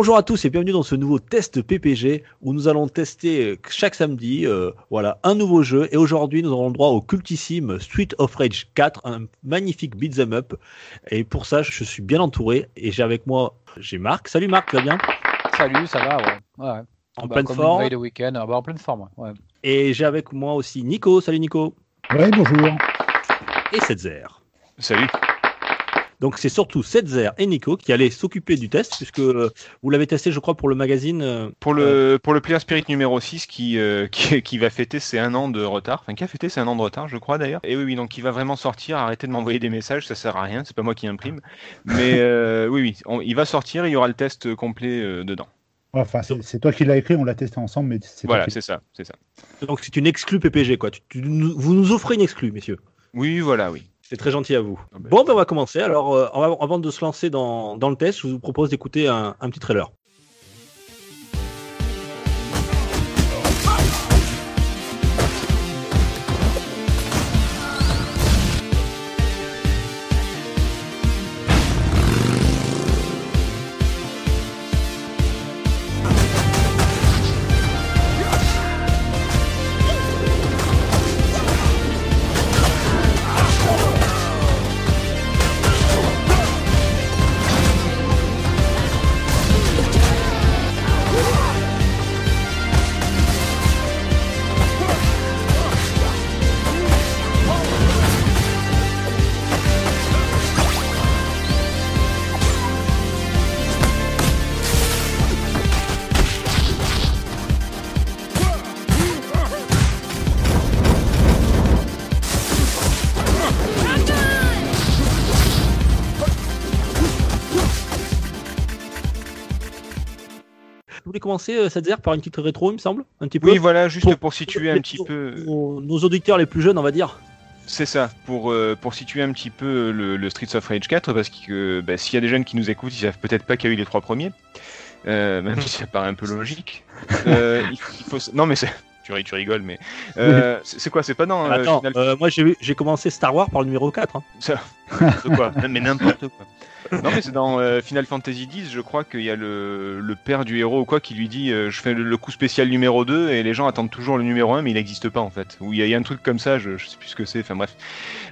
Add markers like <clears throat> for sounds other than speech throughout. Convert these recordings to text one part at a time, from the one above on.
Bonjour à tous et bienvenue dans ce nouveau test PPG où nous allons tester euh, chaque samedi euh, voilà un nouveau jeu et aujourd'hui nous aurons le droit au cultissime Street of Rage 4, un magnifique beat'em up et pour ça je suis bien entouré et j'ai avec moi j'ai Marc. Salut Marc, tu vas bien? Salut, ça va, ouais. ouais. ouais. En Bah, pleine comme forme. une veille de week-end, ah bah, en pleine forme, ouais. ouais. Et j'ai avec moi aussi Nico. Salut Nico. Oui, bonjour. Et Setzer. Salut. Donc c'est surtout Setzer et Nico qui allaient s'occuper du test puisque euh, vous l'avez testé je crois pour le magazine. euh, Pour le, pour le Player Spirit numéro 6 qui, euh, <laughs> qui, qui va fêter ses un an de retard, enfin qui a fêté ses un an de retard, je crois d'ailleurs. Et oui, oui, donc il va vraiment sortir. Arrêtez de m'envoyer des messages, ça sert à rien, c'est pas moi qui imprime. Mais <laughs> euh, oui, oui, on- il va sortir, il y aura le test complet euh, dedans. Enfin, c'est toi qui l'as écrit, on l'a testé ensemble, mais c'est Voilà, c'est ça, c'est ça. donc c'est une exclue PPG quoi. Tu- tu nous- vous nous offrez une exclue messieurs. Oui, voilà, oui. C'est très gentil à vous. Ah ben. Bon, ben on va commencer. Alors, euh, avant de se lancer dans, dans le test, je vous propose d'écouter un, un petit trailer. Commencer, euh, Sadzer, par une petite rétro, il me semble. Un petit peu. Oui, voilà, juste Pour- pour situer un petit peu. Nos, nos auditeurs les plus jeunes, on va dire. C'est ça, pour, euh, pour situer un petit peu le, le Streets of Rage 4, parce que bah, s'il y a des jeunes qui nous écoutent, ils savent peut-être pas qu'il y a eu les trois premiers, euh, même si ça paraît un peu logique. Euh, il, il faut... s- Non mais c'est... Tu, ri- tu rigoles, mais... <laughs> euh, c'est quoi C'est pas dans... euh, Attends, Final- euh, moi j'ai commencé Star Wars par le numéro 4. hein. Ça- n'importe quoi, <laughs> mais n'importe quoi. Non mais c'est dans euh, Final Fantasy X, je crois qu'il y a le, le père du héros ou quoi qui lui dit euh, je fais le, le coup spécial numéro 2 et les gens attendent toujours le numéro 1 mais il n'existe pas en fait. Ou il y, a- il y a un truc comme ça, je, je sais plus ce que c'est, enfin bref.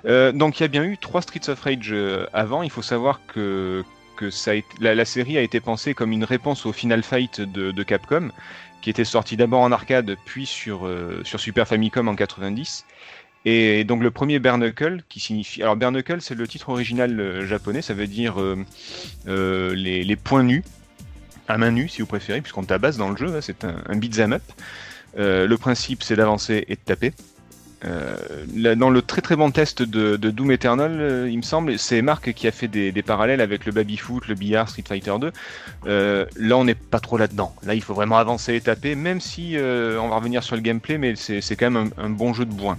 Euh, donc il y a bien eu trois Streets of Rage euh, avant, il faut savoir que, que ça a été- la, la série a été pensée comme une réponse au Final Fight de, de Capcom qui était sorti d'abord en arcade puis sur, euh, Super Famicom en 90. Et donc le premier bare knuckle qui signifie alors bare knuckle c'est le titre original euh, japonais. Ça veut dire euh, les, poings nus à main nue si vous préférez puisqu'on tabasse dans le jeu hein, c'est un, un beat'em up. Le principe c'est d'avancer et de taper Euh, dans le très très bon test de, de Doom Eternal, euh, il me semble, c'est Marc qui a fait des, des parallèles avec le baby-foot, le billard, Street Fighter 2. Euh, là, on n'est pas trop là-dedans. Là, il faut vraiment avancer et taper, même si on va revenir sur le gameplay, mais c'est quand même un, un bon jeu de bourrin.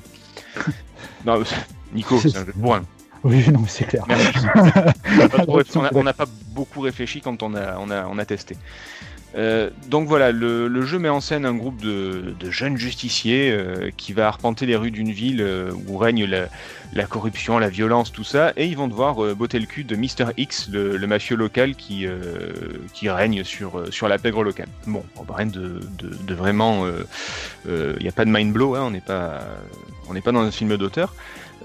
<laughs> non, Nico, c'est un jeu de bourrin. Oui, non, mais c'est clair. On n'a pas <laughs> on n'a beaucoup réfléchi quand on a, on a, on a testé. Euh, donc voilà, le, jeu met en scène un groupe de, jeunes justiciers euh, qui va arpenter les rues d'une ville euh, où règne la, corruption, la violence, tout ça, et ils vont devoir botter le cul de Mr. X, le, mafieux local qui, règne sur, la pègre locale. Bon, bon, rien de, vraiment... Il n'y a pas de mind blow, hein, on n'est pas dans un film d'auteur.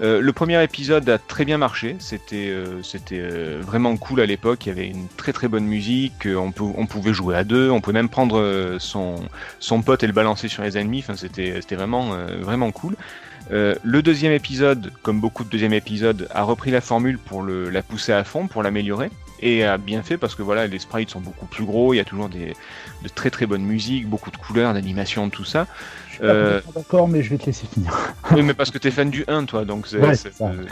Euh, le premier épisode a très bien marché, c'était euh, euh, vraiment cool à l'époque, il y avait une très très bonne musique, on, pou- on pouvait jouer à deux, on pouvait même prendre son, son pote et le balancer sur les ennemis, enfin, c'était vraiment, vraiment cool. Le deuxième épisode, comme beaucoup de deuxième épisodes, a repris la formule pour la pousser à fond, pour l'améliorer, et a bien fait parce que voilà, les sprites sont beaucoup plus gros, il y a toujours des, de très très bonnes musiques, beaucoup de couleurs, d'animations, tout ça. Je suis pas Euh, d'accord, mais je vais te laisser finir. Oui, mais parce que t'es fan du 1, toi, donc c'est, Ouais, c'est- c'est ça. euh,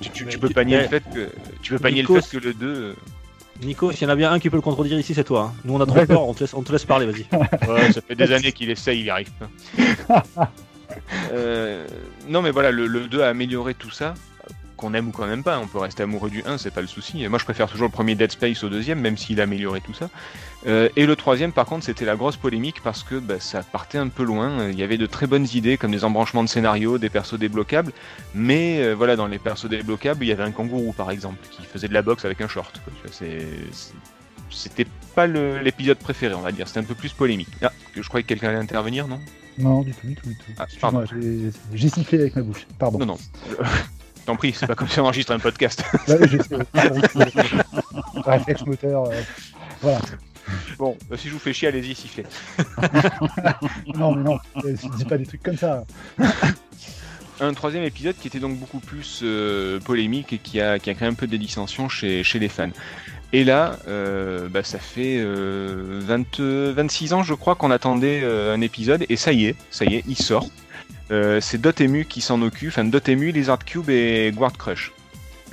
tu, tu- tu Mais peux panier mais- le fait que tu peux panier Nico, le fait que le 2. euh, Nico, s'il y en a bien un qui peut le contredire ici, c'est toi. hein. Nous, on a trop Ouais. peur, on te laisse, on te laisse parler, vas-y. <laughs> Ouais, ça fait des années qu'il essaye, il y arrive pas. <laughs> Euh, non, mais voilà, le, le 2 a amélioré tout ça. Qu'on aime ou qu'on n'aime pas, on peut rester amoureux du 1, c'est pas le souci. Et moi, je préfère toujours le premier Dead Space au deuxième, même s'il a amélioré tout ça. Euh, et le troisième, par contre, c'était la grosse polémique parce que bah, ça partait un peu loin. Il y avait de très bonnes idées, comme des embranchements de scénario, des persos débloquables. Mais euh, voilà, dans les persos débloquables, il y avait un kangourou, par exemple, qui faisait de la boxe avec un short. C'était pas l'épisode préféré, on va dire. C'était un peu plus polémique. Ah, que je croyais que quelqu'un allait intervenir, non? Non, du tout, du tout, du tout. Ah, j'ai sifflé avec ma bouche. Pardon. Non, non. T'en prie, c'est pas comme si on enregistre un podcast. <laughs> Je sais. <laughs> <laughs> Réflexe moteur. euh, Voilà. Bon, euh, si je vous fais chier, allez-y, sifflez. Non, mais non, euh, dis pas des trucs comme ça. Un troisième épisode qui était donc beaucoup plus euh, polémique et qui a, qui a créé un peu des dissensions chez, chez les fans. Et là, bah, ça fait euh, 20, 26 ans, je crois, qu'on attendait un épisode, et ça y est, ça y est, il sort. Euh, c'est Dotemu qui s'en occupe, enfin Dotemu, Lizard Cube et Guard Crush.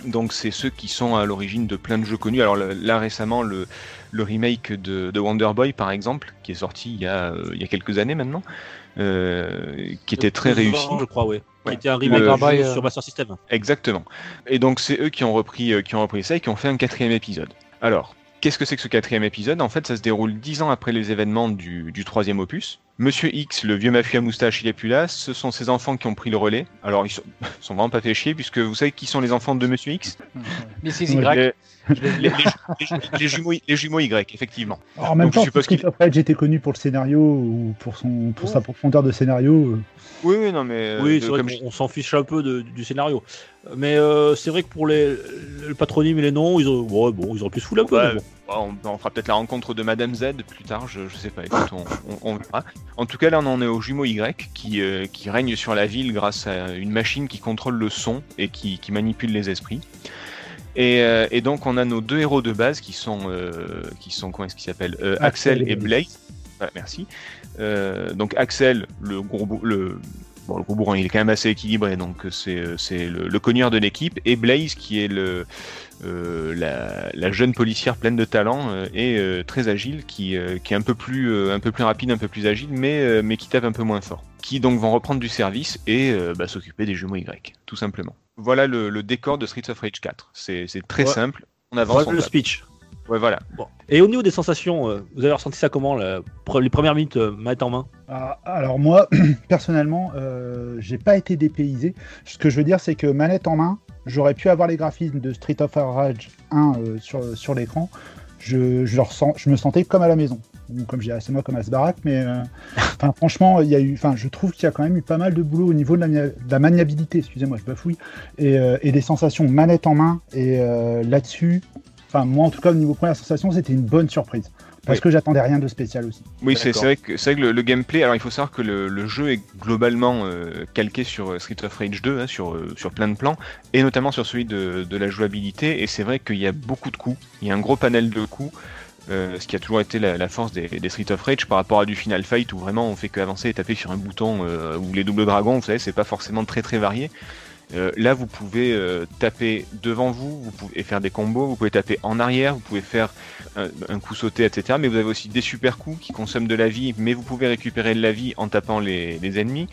Donc c'est ceux qui sont à l'origine de plein de jeux connus. Alors là récemment, le, le remake de, de Wonder Boy, par exemple, qui est sorti il y a, euh, il y a quelques années maintenant, euh, qui était très réussi. Je crois, oui. Ouais. Qui était un remake euh, sur Master System. Exactement. Et donc c'est eux qui ont repris, qui ont repris ça et qui ont fait un quatrième épisode. Alors, qu'est-ce que c'est que ce quatrième épisode? En fait, ça se déroule dix ans après les événements du, du troisième opus. Monsieur X, le vieux mafieux à moustache, il est plus là. Ce sont ses enfants qui ont pris le relais. Alors, ils sont, <laughs> ils sont vraiment pas fait chier puisque vous savez qui sont les enfants de Monsieur X? Mrs. Y. les, jumeaux, les jumeaux Y, effectivement. Alors, en même Donc, je temps, suppose Street qu'il- of Rage était connu pour le scénario ou pour, son, pour sa profondeur de scénario. euh, Oui, oui, non, mais euh, oui, de- c'est vrai comme qu'on on s'en fiche un peu de- du scénario. Mais euh, c'est vrai que pour les, le patronyme et les noms, ils ont, ouais, bon, ils auraient pu se foutre un peu. Ouais, bon. Bon, on, on fera peut-être la rencontre de Madame Z plus tard, je, je sais pas, écoute, on, on- on verra. En tout cas, là, on en est au jumeau Y qui, euh, qui règne sur la ville grâce à une machine qui contrôle le son et qui, qui manipule les esprits. Et, euh, et donc, on a nos deux héros de base qui sont, euh, qui sont comment est-ce qu'ils s'appellent Euh, Axel, Axel et Blaze. Ouais, merci. Donc, Axel, le gros, le, bon, le gros bourrin, il est quand même assez équilibré, donc c'est, le, le cogneur de l'équipe. Et Blaze, qui est le, la, la jeune policière pleine de talent euh, et euh, très agile, qui, euh, qui est un peu plus, euh, un peu plus rapide, un peu plus agile, mais, euh, mais qui tape un peu moins fort. Qui donc vont reprendre du service et euh, bah, s'occuper des jumeaux Y, tout simplement. Voilà le, le décor de Streets of Rage 4. C'est c'est très Ouais. simple. On avance. Voilà on le tape. speech. Ouais, voilà. Bon. Et au niveau des sensations, euh, vous avez ressenti ça comment la- les premières minutes euh, manette en main? Ah, Alors moi, <clears throat> personnellement, euh, j'ai pas été dépaysé. Ce que je veux dire, c'est que manette en main, j'aurais pu avoir les graphismes de Street of Rage 1 euh, sur, sur l'écran. Je, je, ressens, je me sentais comme à la maison. Bon, comme j'ai c'est moi comme à ce baraque, mais euh, <laughs> franchement, il y a eu, enfin, je trouve qu'il y a quand même eu pas mal de boulot au niveau de la, mia- de la maniabilité. Excusez-moi, je bafouille et, euh, et des sensations manette en main. Et euh, là-dessus, enfin moi en tout cas au niveau première sensation, c'était une bonne surprise parce Oui. que j'attendais rien de spécial aussi. Oui, c'est vrai que, c'est vrai que le, le gameplay. Alors, il faut savoir que le, le jeu est globalement euh, calqué sur euh, Street of Rage 2, hein, sur, euh, sur plein de plans, et notamment sur celui de, de la jouabilité. Et c'est vrai qu'il y a beaucoup de coups. Il y a un gros panel de coups. euh, ce qui a toujours été la, la force des, des Street of Rage par rapport à du Final Fight où vraiment on fait qu'avancer et taper sur un bouton euh, ou les doubles dragons, vous savez, c'est pas forcément très très varié. Euh, là, vous pouvez euh, taper devant vous, vous pouvez faire des combos, vous pouvez taper en arrière, vous pouvez faire un, un coup sauté, etc. Mais vous avez aussi des super coups qui consomment de la vie, mais vous pouvez récupérer de la vie en tapant les, les ennemis.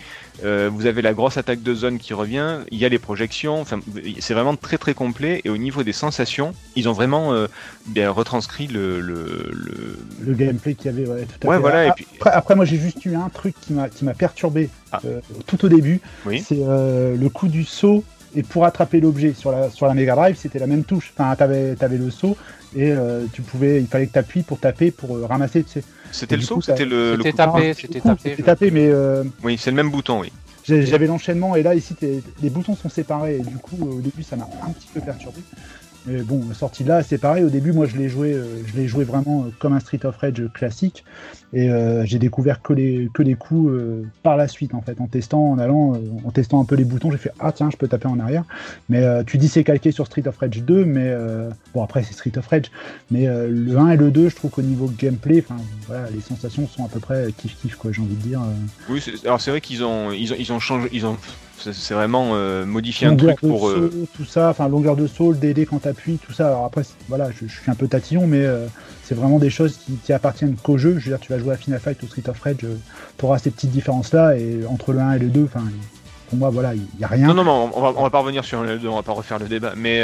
Euh, vous avez la grosse attaque de zone qui revient, il y a les projections, enfin, c'est vraiment très très complet. Et au niveau des sensations, ils ont vraiment bien retranscrit le. le, le... le gameplay qu'il y avait ouais, tout à Ouais, fait. voilà, et Ah, puis- après, après, moi j'ai juste eu un truc qui m'a qui m'a perturbé Ah. euh, tout au début Oui. c'est euh, le coup du saut et pour attraper l'objet sur la sur la Mega Drive c'était la même touche enfin t'avais avais le saut et euh, tu pouvais il fallait que t'appuies pour taper pour euh, ramasser tu sais C'était le saut c'était le, le C'était coup tapé, Ah, c'était tapé. c'était je- tapé mais euh, Oui, c'est le même bouton, oui. j'avais l'enchaînement et là ici les boutons sont séparés et du coup au début ça m'a un petit peu perturbé mais bon sorti de là c'est pareil. Au début moi je l'ai joué euh, je l'ai joué vraiment euh, comme un Street of Rage classique. Et euh, j'ai découvert que les que les coups euh, par la suite en fait. En testant en allant euh, en testant un peu les boutons j'ai fait ah tiens je peux taper en arrière. Mais euh, tu dis c'est calqué sur Street of Rage 2 mais euh, bon après c'est Street of Rage. Mais euh, le 1 et le 2 je trouve qu'au niveau gameplay enfin voilà les sensations sont à peu près kiff kiff quoi j'ai envie de dire euh. Oui, alors c'est vrai qu'ils ont, ils ont, ils ont changé, C'est vraiment euh, modifier un truc pour. euh, saut, tout ça, enfin longueur de saut, le DD quand t'appuies, tout ça. Alors après, voilà, je, je suis un peu tatillon, mais euh, c'est vraiment des choses qui, qui appartiennent qu'au jeu. Je veux dire, tu vas jouer à Final Fight ou Street of Rage, tu auras ces petites différences-là, et entre le 1 et le 2, enfin, pour moi, voilà, il n'y a rien. Non, non, non, on va, on va pas revenir sur le 2, on va pas refaire le débat. Mais.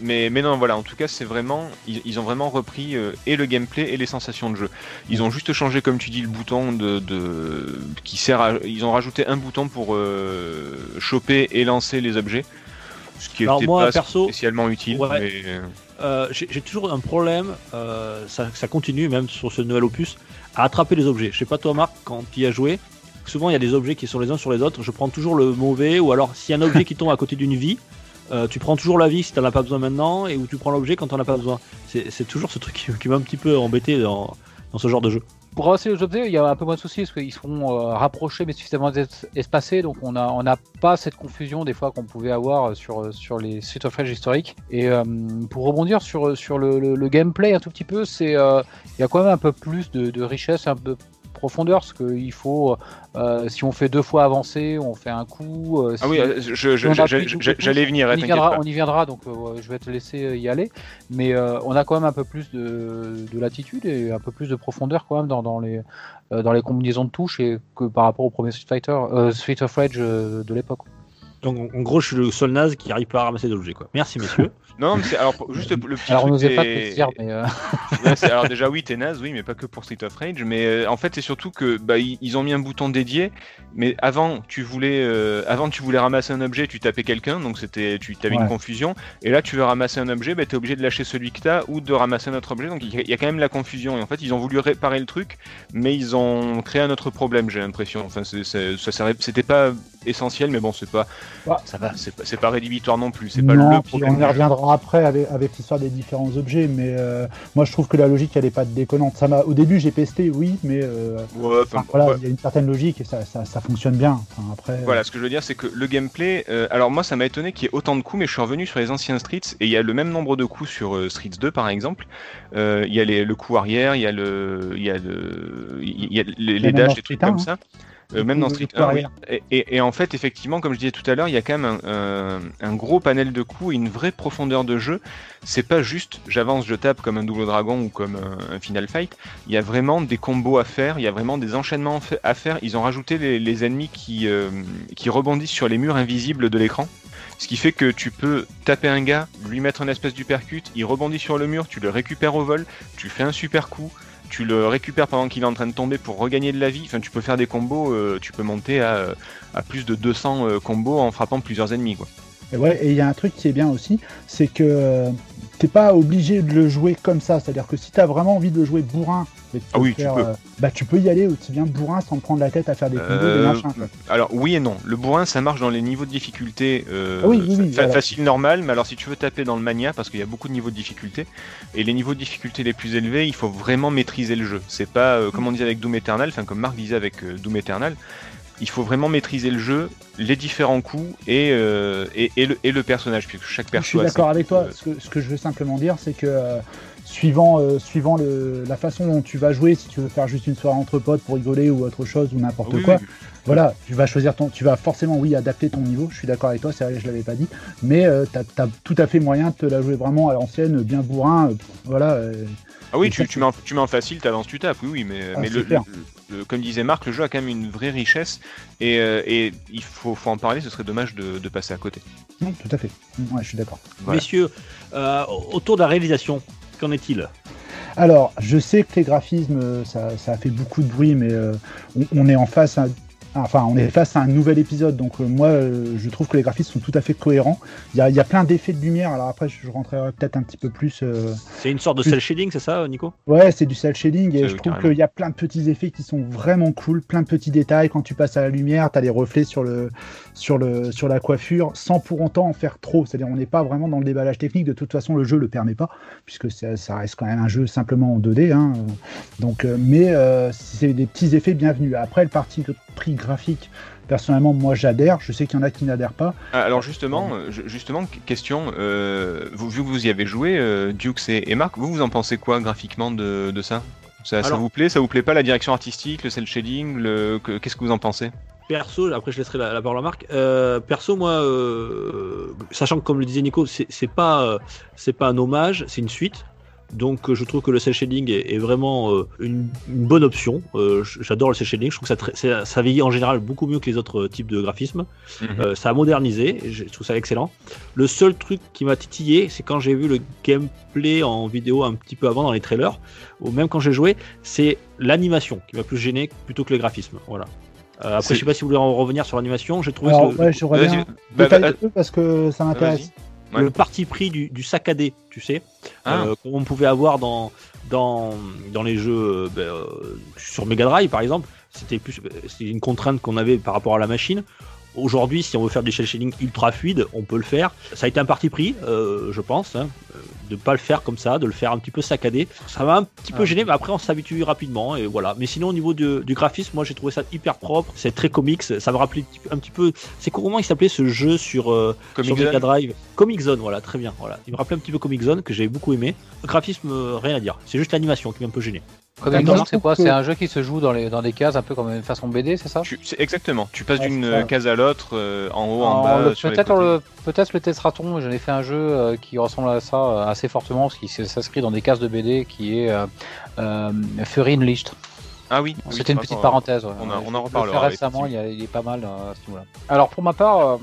Mais, mais non, voilà, en tout cas, c'est vraiment. Ils, ils ont vraiment repris euh, et le gameplay et les sensations de jeu. Ils ont juste changé, comme tu dis, le bouton de. de qui sert à. Ils ont rajouté un bouton pour euh, choper et lancer les objets. Ce qui Alors était moi, pas perso, spécialement utile. ouais. mais- Euh, j'ai toujours un problème, ça, ça continue même sur ce nouvel opus, à attraper les objets. Je sais pas toi Marc, quand tu y as joué, souvent il y a des objets qui sont les uns sur les autres, je prends toujours le mauvais, ou alors s'il y a un objet qui tombe à côté d'une vie, euh, tu prends toujours la vie si t'en as pas besoin maintenant, et où tu prends l'objet quand t'en as pas besoin. C'est toujours ce truc qui, <laughs> qui m'a un petit peu embêté dans, dans ce genre de jeu. Pour avancer les objets, il y a un peu moins de soucis parce qu'ils seront euh, rapprochés mais suffisamment es- espacés, donc on n'a on n'a pas cette confusion des fois qu'on pouvait avoir sur, sur les Street of Rage historiques. Et euh, pour rebondir sur, sur le, le- gameplay un tout petit peu, c'est euh, il y a quand même un peu plus de, de richesse, un peu profondeur, parce qu'il faut, euh, si on fait deux fois avancer, on fait un coup. euh, Ah oui, euh, j'allais venir, on y, viendra, pas. on y viendra, donc euh, je vais te laisser y aller. Mais on a quand même un peu plus de, de latitude et un peu plus de profondeur quand même dans, dans les, dans les combinaisons de touches et que par rapport au premier Street Fighter, Street of Rage de l'époque. Donc en- gros, je suis le seul naze qui arrive pas à ramasser d'objets. quoi. Merci messieurs. <laughs> Non, mais c'est alors pour- juste le petit Alors on truc n'osait pas te dire, mais euh, <laughs> Ouais, alors déjà oui, t'es naze, oui, mais pas que pour Street of Rage. Mais euh, en fait, c'est surtout que bah, ils, ont mis un bouton dédié. Mais avant, tu voulais, euh, avant tu voulais ramasser un objet, tu tapais quelqu'un, donc c'était, tu avais Ouais. une confusion. Et là, tu veux ramasser un objet, bah, t'es obligé de lâcher celui que t'as ou de ramasser un autre objet. Donc il y, a- il y a quand même la confusion. Et en fait, ils ont voulu réparer le truc, mais ils ont créé un autre problème, j'ai l'impression. Enfin, c'est, c'est- ça c'était pas essentiel, mais bon, c'est pas, ça va, c'est pas, rédhibitoire non plus. C'est pas le problème. on y reviendra après avec, avec l'histoire des différents objets, mais euh, moi je trouve que la logique elle est pas déconnante. Ça m'a, au début j'ai pesté, oui, mais euh, Ouais, enfin, enfin, voilà, il y a une certaine logique et ça, ça, ça fonctionne bien. Enfin, après, Voilà, ce que je veux dire, c'est que le gameplay. euh, alors, moi, ça m'a étonné qu'il y ait autant de coups, mais je suis revenu sur les anciens Streets et il y a le même nombre de coups sur euh, Streets 2, par exemple. Euh, Il y a les- le coup arrière, il y a le, il y a le, il y a les, les dashs, des trucs Street 1, comme ça. Euh, même dans Street 1, oui. Et, et- et en fait, effectivement, comme je disais tout à l'heure, il y a quand même un, un- un gros panel de coups et une vraie profondeur de jeu. C'est pas juste j'avance, je tape comme un double dragon ou comme un, un Final Fight. Il y a vraiment des combos à faire, il y a vraiment des enchaînements à faire. Ils ont rajouté les, les ennemis qui, euh, qui rebondissent sur les murs invisibles de l'écran. Ce qui fait que tu peux taper un gars, lui mettre une espèce d'uppercut, il rebondit sur le mur, tu le récupères au vol, tu fais un super coup, tu le récupères pendant qu'il est en train de tomber pour regagner de la vie. Enfin, tu peux faire des combos, euh, tu peux monter à, plus de 200 euh, combos en frappant plusieurs ennemis. Et ouais, et il y a un truc qui est bien aussi, c'est que euh, t'es pas obligé de le jouer comme ça. C'est-à-dire que si t'as vraiment envie de le jouer bourrin, et de te Ah oui, tu peux. euh, bah tu peux y aller aussi bien bourrin sans te prendre la tête à faire des combos, Euh, des machins. quoi. Alors oui et non. Le bourrin, ça marche dans les niveaux de difficulté euh, Ah oui, oui, oui, fa- voilà. facile, normal. Mais alors si tu veux taper dans le mania, parce qu'il y a beaucoup de niveaux de difficulté, et les niveaux de difficulté les plus élevés, il faut vraiment maîtriser le jeu. C'est pas euh, comme on disait avec Doom Eternal, enfin comme Marc disait avec Doom Eternal. Il faut vraiment maîtriser le jeu, les différents coups et, euh, et, et le, et le personnage, puisque chaque Je perso. suis a d'accord avec toi. Ce que, ce que je veux simplement dire, c'est que euh, suivant, euh, suivant le, la façon dont tu vas jouer, si tu veux faire juste une soirée entre potes pour rigoler ou autre chose ou n'importe oui, quoi, oui. voilà, tu vas choisir ton, tu vas forcément oui adapter ton niveau. Je suis d'accord avec toi, c'est vrai, je l'avais pas dit, mais t'as as tout à fait moyen de te la jouer vraiment à l'ancienne, bien bourrin, voilà. Ah oui, tu, tu, mets en, tu mets en facile, t'avances, tu tapes, oui, oui, mais, Ah, mais le- le- comme disait Marc, le jeu a quand même une vraie richesse et, euh, et il faut, faut en parler, ce serait dommage de, de passer à côté. non, tout à fait. Ouais, je suis d'accord. Voilà. Messieurs, euh, autour de la réalisation, qu'en est-il? Alors, je sais que les graphismes, euh, ça, ça a fait beaucoup de bruit, mais euh, on, on est en face à, enfin, on est face à un nouvel épisode. Donc, euh, moi, euh, je trouve que les graphismes sont tout à fait cohérents. Il y a, il y a plein d'effets de lumière. Alors après, je rentrerai peut-être un petit peu plus. euh, C'est une sorte de cel shading, c'est ça, Nico? Ouais, c'est du cel shading et je oui, trouve qu'il y a plein de petits effets qui sont vraiment cool, plein de petits détails. Quand tu passes à la lumière, tu as les reflets sur, le, sur, le, sur la coiffure sans pour autant en faire trop. C'est-à-dire, on n'est pas vraiment dans le déballage technique. De toute façon, le jeu le permet pas puisque ça, ça reste quand même un jeu simplement en 2D. hein. Donc, mais c'est des petits effets bienvenus. Après, le parti de prix graphique, personnellement, moi j'adhère. Je sais qu'il y en a qui n'adhèrent pas. Ah, Alors justement, ju- justement, qu- question, euh, vous, vu que vous y avez joué, euh, Dukes et, et Marc, vous vous en pensez quoi graphiquement de, de ça? Ça, vous plaît? Ça vous plaît pas la direction artistique, le cel shading, le... que- qu'est-ce que vous en pensez? Perso, après je laisserai la, la parole à Marc. Euh, perso, moi, euh, sachant que comme le disait Nico, c'est c'est pas, euh, c'est pas un hommage, c'est une suite. Donc euh, je trouve que le cel shading est, est vraiment euh, une, une bonne option. Euh, J'adore le cel shading. Je trouve que ça, ça, vieillit en général beaucoup mieux que les autres types de graphismes. Mhm. Euh, ça a modernisé. et Je trouve ça excellent. Le seul truc qui m'a titillé, c'est quand j'ai vu le gameplay en vidéo un petit peu avant dans les trailers, ou même quand j'ai joué, c'est l'animation qui m'a plus gêné plutôt que le graphisme. Voilà. Euh, après, je sais pas si vous voulez en revenir sur l'animation. J'ai trouvé Alors, que le, ouais, j'aurais Vas-y, bien bah, détailler bah, un peu parce que ça m'intéresse. Ouais. le parti pris du, du saccadé, tu sais, Ah. euh, qu'on pouvait avoir dans, dans, dans les jeux euh, ben, euh, sur Mega Drive par exemple, c'était plus c'est une contrainte qu'on avait par rapport à la machine. Aujourd'hui, si on veut faire des shell shading ultra fluides, on peut le faire. Ça a été un parti pris, euh, je pense, hein, de pas le faire comme ça, de le faire un petit peu saccadé. Ça m'a un petit peu Ah. gêné, mais après on s'habitue rapidement et voilà. Mais sinon, au niveau de- du graphisme, moi j'ai trouvé ça hyper propre. C'est très comics. Ça me rappelait un petit peu-. C'est comment il s'appelait ce jeu sur euh, sur Mega. Drive? Comic Zone, voilà, très bien. Voilà. Il me rappelait un petit peu Comic Zone que j'avais beaucoup aimé. Le graphisme, euh, rien à dire. C'est juste l'animation qui m'a un peu gêné. Comme je c'est quoi que- C'est un jeu qui se joue dans, les, dans des cases, un peu comme une façon BD, c'est ça Tu- c'est exactement. Tu passes Ouais, d'une case à l'autre, euh, en haut, en bas, le- sur les Peut-être côtés. le, peut-être le Testraton, j'en ai fait un jeu euh, qui ressemble à ça euh, assez fortement, parce qu'il s'inscrit dans des cases de BD, qui est euh, euh, Fury Unleashed. Ah oui. oui, C'était une petite parenthèse. ouais. on en- on reparlera, fait récemment, il, y a- il est pas mal euh, à ce niveau-là. Alors pour ma part, euh,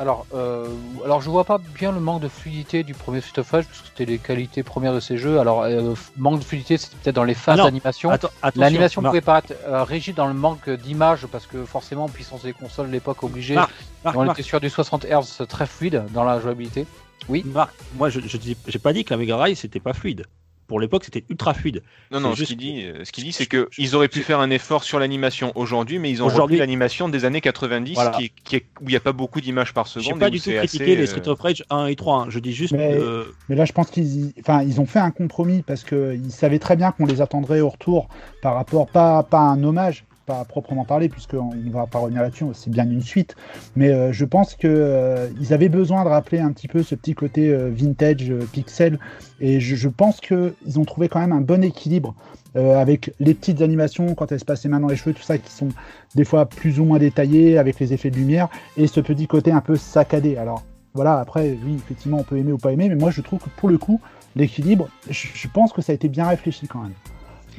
alors, euh, alors je vois pas bien le manque de fluidité du premier Street of Rage, parce que c'était les qualités premières de ces jeux. Alors euh, manque de fluidité, c'était peut-être dans les phases d'animation. L'animation pouvait paraître euh, rigide dans le manque d'image parce que forcément, en puissance des consoles, à l'époque obligée, Marc, Marc, on Marc, était sur du 60 Hz très fluide dans la jouabilité. Oui. Marc, moi je, j'ai pas dit que la Mega Drive c'était pas fluide. Pour l'époque, c'était ultra fluide. Non, non, C'est ce qu'il dit, euh, ce qu'il dit, je- c'est que je- ils auraient pu je- faire un effort sur l'animation aujourd'hui, mais ils ont Aujourd'hui- l'animation des années 90, Voilà. qui, est- qui est- où il n'y a pas beaucoup d'images par seconde. Et pas du tout critiqué assez, les euh, Street of Rage 1 et 3. hein. Je dis juste. Mais- euh, Mais là, je pense qu'ils y- enfin, ils ont fait un compromis parce qu'ils savaient très bien qu'on les attendrait au retour par rapport, pas, pas à un hommage, à proprement parler, puisqu'on ne va pas revenir là-dessus, c'est bien une suite. Mais euh, je pense qu'ils avaient besoin de rappeler un petit peu ce petit côté euh, vintage, euh, pixel. Et je, je pense qu'ils ont trouvé quand même un bon équilibre euh, avec les petites animations quand elles se passent les mains dans les cheveux, tout ça, qui sont des fois plus ou moins détaillées avec les effets de lumière, et ce petit côté un peu saccadé. Alors, voilà, après, oui, effectivement, on peut aimer ou pas aimer, mais moi, je trouve que pour le coup, l'équilibre, je pense que ça a été bien réfléchi quand même.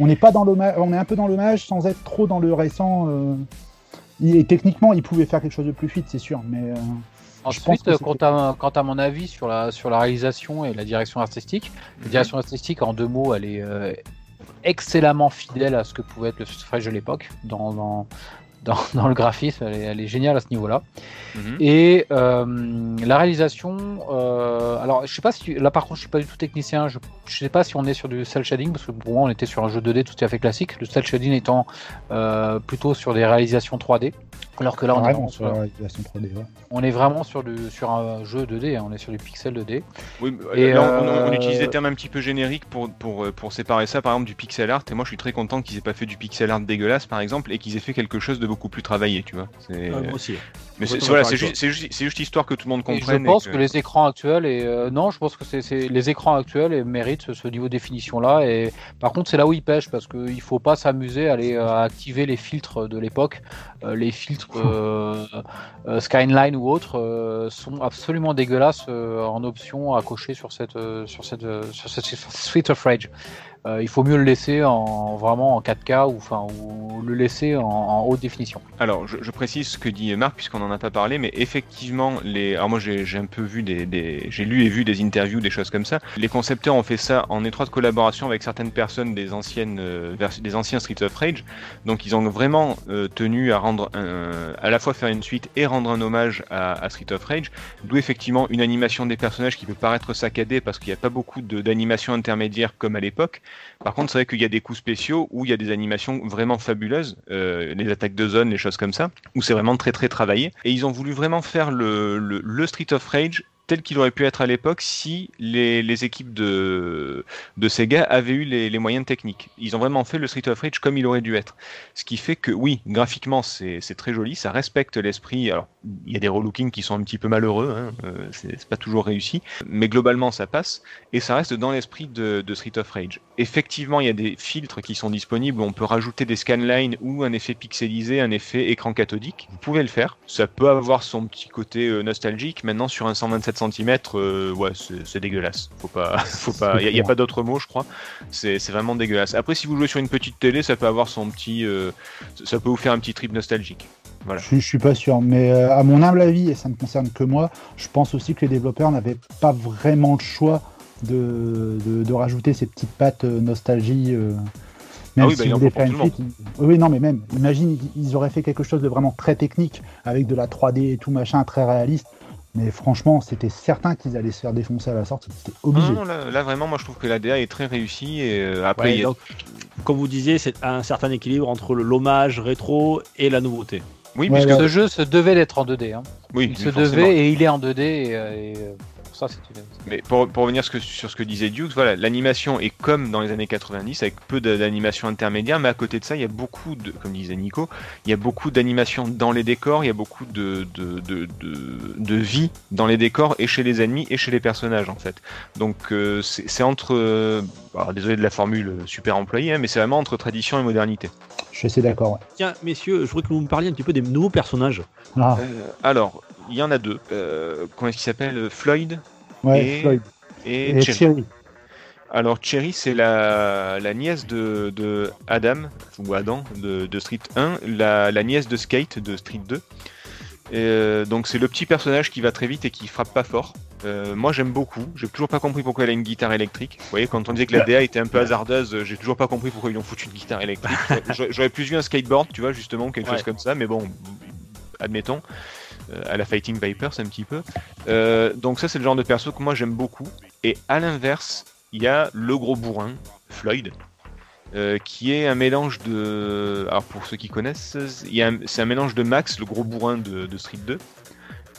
On n'est pas dans on est un peu dans l'hommage sans être trop dans le récent. euh, Et techniquement, il pouvait faire quelque chose de plus fluide, c'est sûr, mais euh, Je pense euh, quant à, quant à mon avis sur la, sur la réalisation et la direction artistique, la Mhm. direction artistique, en deux mots, elle est euh, excellemment fidèle à ce que pouvait être le Fighter de l'époque. Dans, dans, dans, <laughs> dans le graphisme, elle est, elle est géniale à ce niveau-là. mhm. Et euh, la réalisation, euh, alors je sais pas si là par contre je suis pas du tout technicien, je, je sais pas si on est sur du cel shading parce que pour moi on était sur un jeu 2D tout à fait classique, le cel shading étant euh, plutôt sur des réalisations 3D, alors que là on est, vraiment vraiment sur la sur, réalisation 3D. ouais. on est vraiment sur, du, sur un jeu 2D, hein, on est sur du pixel 2D. Oui, mais, Et, là, on, on- on utilise des termes un petit peu génériques pour, pour, pour séparer ça, par exemple, du pixel art. Et moi, je suis très content qu'ils aient pas fait du pixel art dégueulasse, par exemple, et qu'ils aient fait quelque chose de beaucoup plus travaillé, tu vois. C'est- ouais, moi aussi. Mais c'est voilà, juste, c'est juste, c'est juste histoire que tout le monde Et comprenne. je pense et que... les écrans actuels et euh, non, je pense que c'est c'est- les écrans actuels et méritent ce, ce niveau de définition là. Et par contre, c'est là où ils pêchent parce qu'il faut pas s'amuser à aller euh, à activer les filtres de l'époque. Euh, les filtres <laughs> euh, euh, Skyline ou autres euh, sont absolument dégueulasses euh, en option à cocher sur cette euh, sur cette euh, sur cette Street of Rage. Euh, il faut mieux le laisser en vraiment en 4K ou enfin ou le laisser en, haute définition. Alors, je, précise ce que dit Marc, puisqu'on n'en a pas parlé, mais effectivement, les... alors moi j'ai un peu vu des, j'ai lu et vu des interviews, des choses comme ça. Les concepteurs ont fait ça en étroite collaboration avec certaines personnes des anciennes euh, des anciens Street of Rage. Donc ils ont vraiment euh, tenu à rendre à la fois faire une suite et rendre un hommage à, à Street of Rage. D'où effectivement une animation des personnages qui peut paraître saccadée parce qu'il n'y a pas beaucoup d'animations intermédiaires comme à l'époque. Par contre, c'est vrai qu'il y a des coups spéciaux où il y a des animations vraiment fabuleuses, euh, les attaques de zone, les choses comme ça, où c'est vraiment très très travaillé. Et ils ont voulu vraiment faire le, le, le Street of Rage tel qu'il aurait pu être à l'époque si les, équipes de, de Sega avaient eu les, moyens techniques. Ils ont vraiment fait le Street of Rage comme il aurait dû être. Ce qui fait que, oui, graphiquement, c'est très joli, ça respecte l'esprit. Alors, il y a des relookings qui sont un petit peu malheureux, hein, euh, c'est pas toujours réussi, mais globalement, ça passe et ça reste dans l'esprit de, de Street of Rage. Effectivement, il y a des filtres qui sont disponibles, on peut rajouter des scanlines ou un effet pixelisé, un effet écran cathodique. Vous pouvez le faire. Ça peut avoir son petit côté euh, nostalgique. Maintenant, sur un 127 cm, euh, ouais, c'est dégueulasse. Faut pas, <laughs> faut pas. Il y a- pas d'autre mot, je crois. C'est vraiment dégueulasse. Après, si vous jouez sur une petite télé, ça peut avoir son petit, euh, ça peut vous faire un petit trip nostalgique. Voilà. Je, je suis pas sûr, mais euh, à mon humble avis, et ça ne concerne que moi, je pense aussi que les développeurs n'avaient pas vraiment le choix de, de, de rajouter ces petites pattes nostalgie. euh, même Ah oui, bah, si vous faire une suite, Oui, non, mais même, imagine, ils auraient fait quelque chose de vraiment très technique, avec de la 3D et tout machin, très réaliste. Mais franchement, c'était certain qu'ils allaient se faire défoncer à la sortie. C'était Non, obligé. non, là, là, vraiment, moi je trouve que la DA est très réussie et euh, après Ouais, il y a- donc, comme vous disiez, c'est un certain équilibre entre le- l'hommage rétro et la nouveauté. oui, Ouais, puisque ouais. Ce jeu se devait d'être en 2D. Hein. oui, Il se forcément. devait et il est en 2D. Et, euh, et, euh, Mais pour, revenir sur ce que disait Dukes, voilà, l'animation est comme dans les années 90, avec peu d'animation intermédiaire, mais à côté de ça, il y a beaucoup de, comme disait Nico, il y a beaucoup d'animation dans les décors, il y a beaucoup de, vie dans les décors et chez les ennemis et chez les personnages en fait. Donc euh, c'est entre, euh, alors, désolé de la formule super employée, hein, mais c'est vraiment entre tradition et modernité. Je suis assez d'accord, ouais. Tiens, messieurs, je voudrais que vous me parliez un petit peu des nouveaux personnages. Ah, Euh, alors, il y en a deux. Euh, comment est-ce qu'il s'appelle Floyd ouais, et- Floyd. et, Et Cherry. Thierry. Alors Cherry, c'est la, la nièce de, de Adam, ou Adam, de, de Street 1, la, la nièce de Skate de Street 2. Et, euh, donc c'est le petit personnage qui va très vite et qui frappe pas fort. Euh, moi j'aime beaucoup, j'ai toujours pas compris pourquoi elle a une guitare électrique. Vous voyez, quand on disait que la DA était un peu hasardeuse, euh, j'ai toujours pas compris pourquoi ils lui ont foutu une guitare électrique. <laughs> J'aurais- plus vu un skateboard, tu vois, justement, quelque Ouais. chose comme ça, mais bon, admettons. Euh, à la Fighting Vipers un petit peu. Euh, donc ça c'est le genre de perso que moi j'aime beaucoup. Et à l'inverse, il y a le gros bourrin, Floyd, euh, qui est un mélange de... Alors pour ceux qui connaissent, c'est un mélange de Max, le gros bourrin de, Street 2,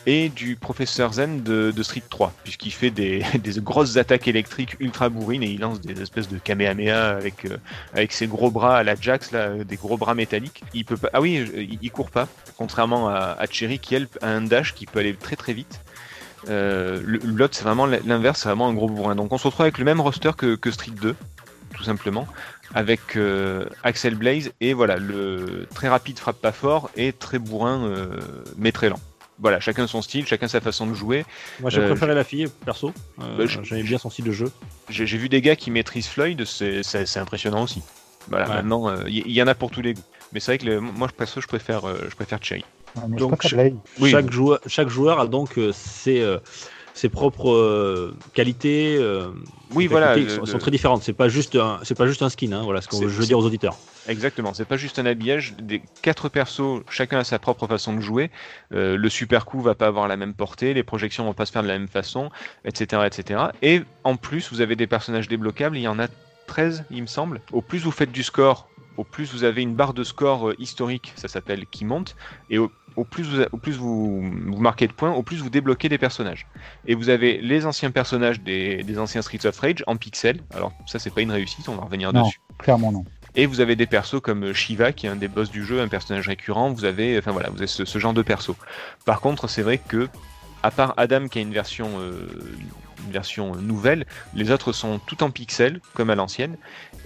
et du professeur Zen de, Street 3, puisqu'il fait <laughs> des, grosses attaques électriques ultra bourrines et il lance des espèces de kamehameha avec, euh, ses gros bras à la Jax, euh, des gros bras métalliques. Ah oui, il, il court pas, contrairement à, Cherry qui elle a un dash qui peut aller très très vite. Euh, L'autre c'est vraiment l'inverse, c'est vraiment un gros bourrin. Donc on se retrouve avec le même roster que Street 2, tout simplement, avec euh, Axel Blaze et voilà, le très rapide frappe pas fort et très bourrin euh, mais très lent. Voilà, chacun son style, chacun sa façon de jouer. Moi, j'ai Euh, préféré la fille, perso. Euh, Bah, J'aimais bien son style de jeu. J'ai vu des gars qui maîtrisent Floyd, c'est impressionnant aussi. Voilà, Ouais. maintenant, euh, il y, y en a pour tous les goûts. Mais c'est vrai que le- moi, je, perso, je préfère, euh, je préfère Cherry. Ouais, moi, je Donc. Oui. Chaque, joueur, chaque joueur a donc euh, ses, euh, ses propres euh, qualités. euh, Oui, voilà. le- sont, le- très différentes. C'est pas juste un, c'est pas juste un skin. Hein, voilà ce que je veux dire aux auditeurs. Exactement, c'est pas juste un habillage. Des quatre persos, chacun a sa propre façon de jouer. Euh, le super coup va pas avoir la même portée, les projections vont pas se faire de la même façon, etc., etc. Et en plus, vous avez des personnages débloquables. Il y en a 13, il me semble. Au plus vous faites du score, au plus vous avez une barre de score historique, ça s'appelle, qui monte. Et au, au plus, vous, au plus vous, vous marquez de points, au plus vous débloquez des personnages. Et vous avez les anciens personnages des, des anciens Streets of Rage en pixels. Alors ça, c'est pas une réussite, on va revenir Non. dessus. Clairement, non. Et vous avez des persos comme Shiva, qui est un des boss du jeu, un personnage récurrent. Vous avez, enfin voilà, vous avez ce, ce genre de perso. Par contre, c'est vrai que, à part Adam qui a une version, euh, une version nouvelle, les autres sont tout en pixels, comme à l'ancienne,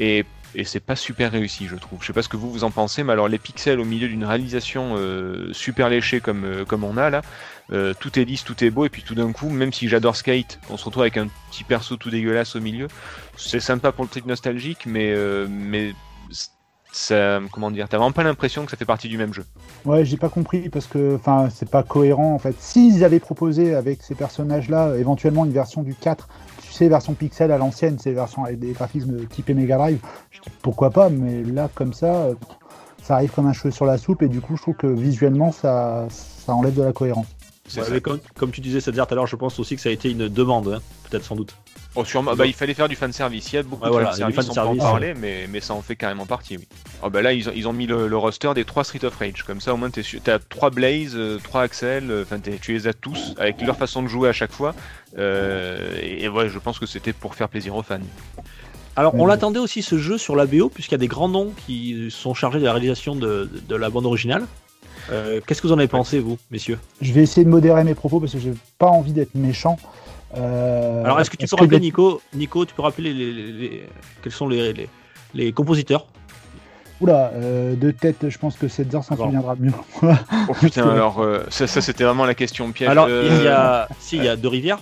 et, et c'est pas super réussi, je trouve. Je sais pas ce que vous vous en pensez, mais alors les pixels au milieu d'une réalisation euh, super léchée comme, euh, comme on a là, euh, tout est lisse, tout est beau, et puis tout d'un coup, même si j'adore Skate, on se retrouve avec un petit perso tout dégueulasse au milieu. C'est sympa pour le truc nostalgique, mais, mais ça, comment dire, t'as vraiment pas l'impression que ça fait partie du même jeu. Ouais, j'ai pas compris parce que enfin c'est pas cohérent en fait. S'ils avaient proposé avec ces personnages-là éventuellement une version du 4, tu sais version pixel à l'ancienne, c'est version avec des graphismes typés Mega Drive, je dis pourquoi pas, mais là comme ça, euh, ça arrive comme un cheveu sur la soupe et du coup je trouve que visuellement ça, ça enlève de la cohérence. C'est Ouais, ça. mais comme, comme tu disais, c'est-à-dire tout à l'heure, je pense aussi que ça a été une demande, hein, peut-être sans doute. Oh, sûrement, bah, il fallait faire du fan service. Il y a beaucoup de voilà, fan il y a du service, on peut en fanservice, parler, mais, mais ça en fait carrément partie, oui. Oh, bah là, ils ont, ils ont mis le, le roster des trois Street of Rage. Comme ça, au moins, t'es sûr- t'as trois Blaze, euh, trois Axel, euh, enfin, tu les as tous avec leur façon de jouer à chaque fois. Euh, et, et ouais, je pense que c'était pour faire plaisir aux fans. Alors, on Ouais. l'attendait aussi ce jeu sur la BO, puisqu'il y a des grands noms qui sont chargés de la réalisation de, de la bande originale. Euh, Qu'est-ce que vous en avez pensé, vous, messieurs? Je vais essayer de modérer mes propos parce que j'ai pas envie d'être méchant. Euh, Alors, est-ce que tu peux rappeler, Nico, Nico, tu peux rappeler les, les- les- quels sont les, les, les compositeurs? Oula, euh, de tête, je pense que Setzer s'en souviendra mieux. Oh putain, alors, euh, ça, ça, c'était vraiment la question piège. Alors, Euh, il y a, si, il y a deux rivières.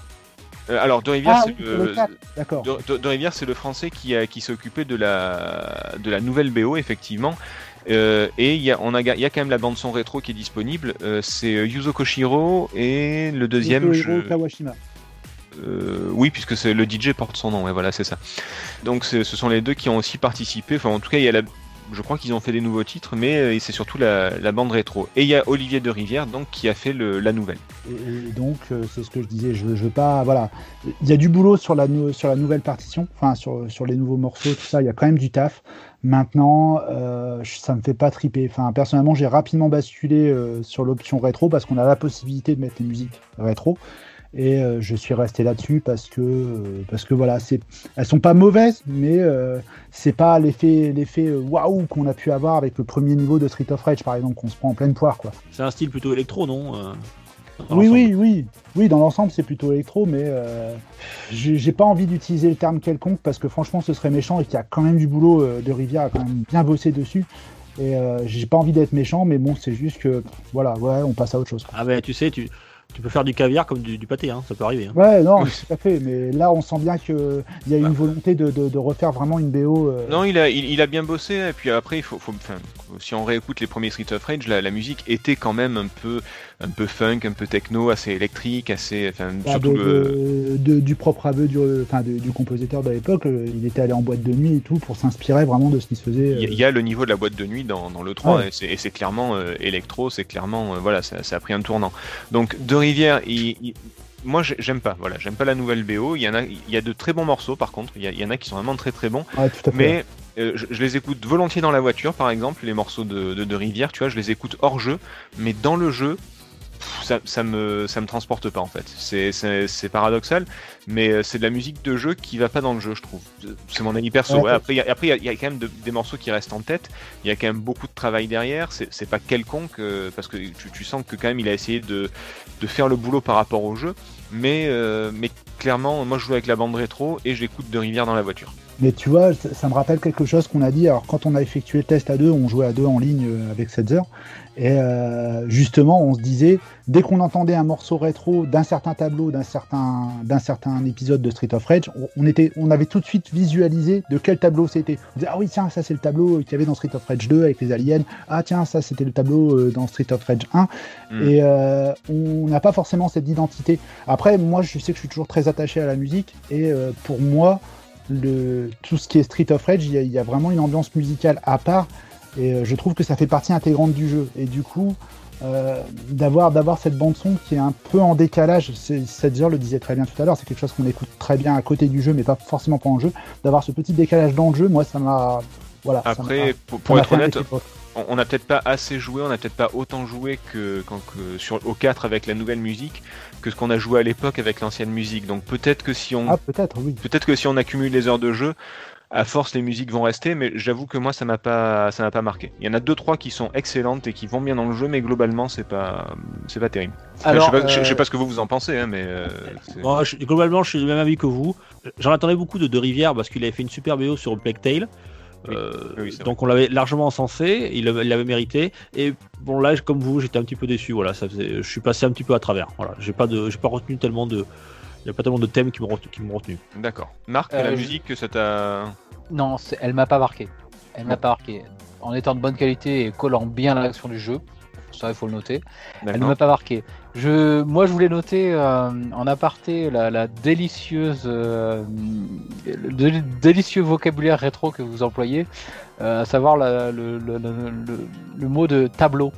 euh, alors, De Rivière, ah c'est oui, le. D'accord. De, De- De Rivière, c'est le français qui, a, qui s'est occupé de la, de la nouvelle BO, effectivement. Euh, et il y, a, on a, il y a quand même la bande-son rétro qui est disponible. Euh, c'est Yuzo Koshiro et le deuxième. Je- Kawashima. Euh, oui, puisque c'est le DJ porte son nom, ouais, voilà, c'est ça. Donc ce sont les deux qui ont aussi participé. Enfin, en tout cas, il y a je crois qu'ils ont fait des nouveaux titres, mais euh, c'est surtout la, bande rétro. Et il y a Olivier de Rivière, donc qui a fait la nouvelle. Et, et donc, euh, c'est ce que je disais, je, je veux pas. Voilà. Il y a du boulot sur la, nouvelle partition, enfin, sur, les nouveaux morceaux, tout ça, il y a quand même du taf. Maintenant, euh, ça me fait pas triper. Enfin, personnellement, j'ai rapidement basculé sur l'option rétro parce qu'on a la possibilité de mettre les musiques rétro. Et euh, je suis resté là-dessus parce que, euh, parce que voilà, elles sont pas mauvaises, mais euh, c'est pas l'effet, l'effet waouh qu'on a pu avoir avec le premier niveau de Street of Rage, par exemple, qu'on se prend en pleine poire, quoi. C'est un style plutôt électro, non Oui, oui, oui. Oui, dans l'ensemble, c'est plutôt électro, mais euh, j'ai j'ai pas envie d'utiliser le terme quelconque parce que franchement, ce serait méchant et qu'il y a quand même du boulot. euh, de Rivière a quand même bien bossé dessus. Et euh, j'ai pas envie d'être méchant, mais bon, c'est juste que voilà, ouais, on passe à autre chose. quoi. Ah, ben, tu sais, tu, tu peux faire du caviar comme du, du pâté, hein, ça peut arriver. hein. Ouais, non, <laughs> tout à fait. Mais là, on sent bien qu'il y a Bah. une volonté de, de- de refaire vraiment une BO. euh, Non, il a, il, il a bien bossé, et puis après, il faut, faut, enfin, si on réécoute les premiers Street of Rage, la, la musique était quand même un peu, un peu funk, un peu techno, assez électrique, assez, enfin, bah, surtout de- le. de- de- du propre aveu du, enfin, de- du compositeur de l'époque, euh, il était allé en boîte de nuit et tout pour s'inspirer vraiment de ce qui se faisait. Il y, euh, a le niveau de la boîte de nuit dans, dans le 3 Ouais. et c'est- clairement euh, électro, c'est clairement euh, voilà, ça, ça a pris un tournant. Donc De Rivière, il- il- moi j'ai- j'aime pas, voilà, j'aime pas la nouvelle BO. Il y en a, il y a de très bons morceaux par contre, il y, a- il y en a qui sont vraiment très très bons, ouais, tout à fait. mais euh, je, je les écoute volontiers dans la voiture par exemple, les morceaux de, de, de Rivière, tu vois, je les écoute hors jeu, mais dans le jeu. pff, Ça, ça me ça me transporte pas en fait. C'est- paradoxal, mais euh, c'est de la musique de jeu qui va pas dans le jeu, je trouve. C'est mon avis perso. Ouais, après, il y a- après, il y, a- il y a quand même de- des morceaux qui restent en tête. Il y a quand même beaucoup de travail derrière. C'est c'est pas quelconque euh, parce que tu, tu sens que quand même il a essayé de, de faire le boulot par rapport au jeu. Mais, euh, mais clairement, moi je joue avec la bande rétro et j'écoute de Rivière dans la voiture. Mais tu vois, ça, ça me rappelle quelque chose qu'on a dit. Alors, quand on a effectué le test à deux, on jouait à deux en ligne euh, avec Setzer. Et euh, justement, on se disait, dès qu'on entendait un morceau rétro d'un certain tableau, d'un certain, d'un certain épisode de Street of Rage, on, on était, on avait tout de suite visualisé de quel tableau c'était. On disait, ah oui, tiens, ça c'est le tableau qu'il y avait dans Street of Rage 2 avec les aliens. Ah tiens, ça c'était le tableau euh, dans Street of Rage 1. Mm. Et euh, on n'a pas forcément cette identité. Après, moi, je sais que je suis toujours très attaché à la musique. Et euh, pour moi, le, tout ce qui est Street of Rage, il y, a- il y a vraiment une ambiance musicale à part. Et euh, je trouve que ça fait partie intégrante du jeu. Et du coup, euh, d'avoir d'avoir cette bande son qui est un peu en décalage, Setzer le disait très bien tout à l'heure, c'est quelque chose qu'on écoute très bien à côté du jeu, mais pas forcément pendant le jeu. D'avoir ce petit décalage dans le jeu, moi, ça m'a voilà. ça Après, pour, ça pour être honnête, on- on n'a peut-être pas assez joué, on n'a peut-être pas autant joué que, quand, que sur au 4 avec la nouvelle musique que ce qu'on a joué à l'époque avec l'ancienne musique. Donc peut-être que si on Ah peut-être, oui. peut-être que si on accumule les heures de jeu, à force les musiques vont rester, mais j'avoue que moi ça m'a pas ça m'a pas marqué. Il y en a deux trois qui sont excellentes et qui vont bien dans le jeu, mais globalement c'est pas c'est pas terrible. Enfin, Alors, je, sais pas, je- je sais euh, pas ce que vous vous en pensez, hein, mais euh, c'est- Bon, je- globalement, je suis du même avis que vous. J'en attendais beaucoup de De Rivière parce qu'il avait fait une super BO sur Plague Tale. Oui. Euh, Oui, donc on l'avait largement encensé, il l'avait mérité. Et bon là, comme vous, j'étais un petit peu déçu. Voilà, ça faisait- je suis passé un petit peu à travers. Voilà, j'ai pas de, j'ai pas retenu tellement de, il y a pas tellement de thèmes qui m'ont retenu- qui m'ont retenu. d'accord. Marc, Euh, la je- musique que ça t'a Non, c'est- elle m'a pas marqué. Elle m'a pas marqué. En étant de bonne qualité et collant bien à l'action du jeu, ça il faut le noter. Elle ne m'a pas marqué. Je, moi, je voulais noter euh, en aparté la, la délicieuse, euh, le dé- délicieux vocabulaire rétro que vous employez, euh, à savoir la- le, le- le- le- le mot de tableau.